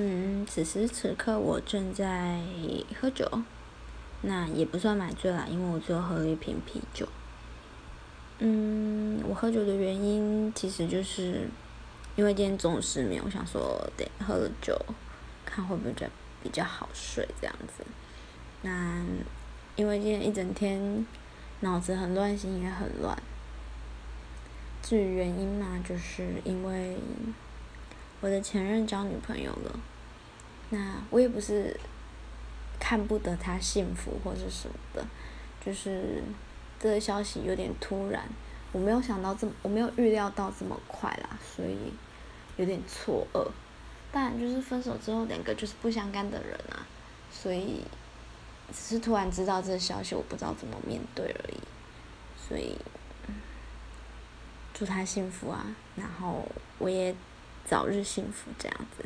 嗯，此时此刻我正在喝酒，那也不算买醉啦，因为我只有喝了一瓶啤酒。嗯，我喝酒的原因其实就是因为今天中午失眠，我想说得喝了酒，看会不会比比较好睡这样子。那因为今天一整天脑子很乱，心也很乱。至于原因嘛，就是因为我的前任交女朋友了。那我也不是看不得他幸福或者什么的，就是这个消息有点突然，我没有想到这么，我没有预料到这么快啦，所以有点错愕。但就是分手之后，两个就是不相干的人啊，所以只是突然知道这个消息，我不知道怎么面对而已。所以，祝他幸福啊，然后我也早日幸福这样子。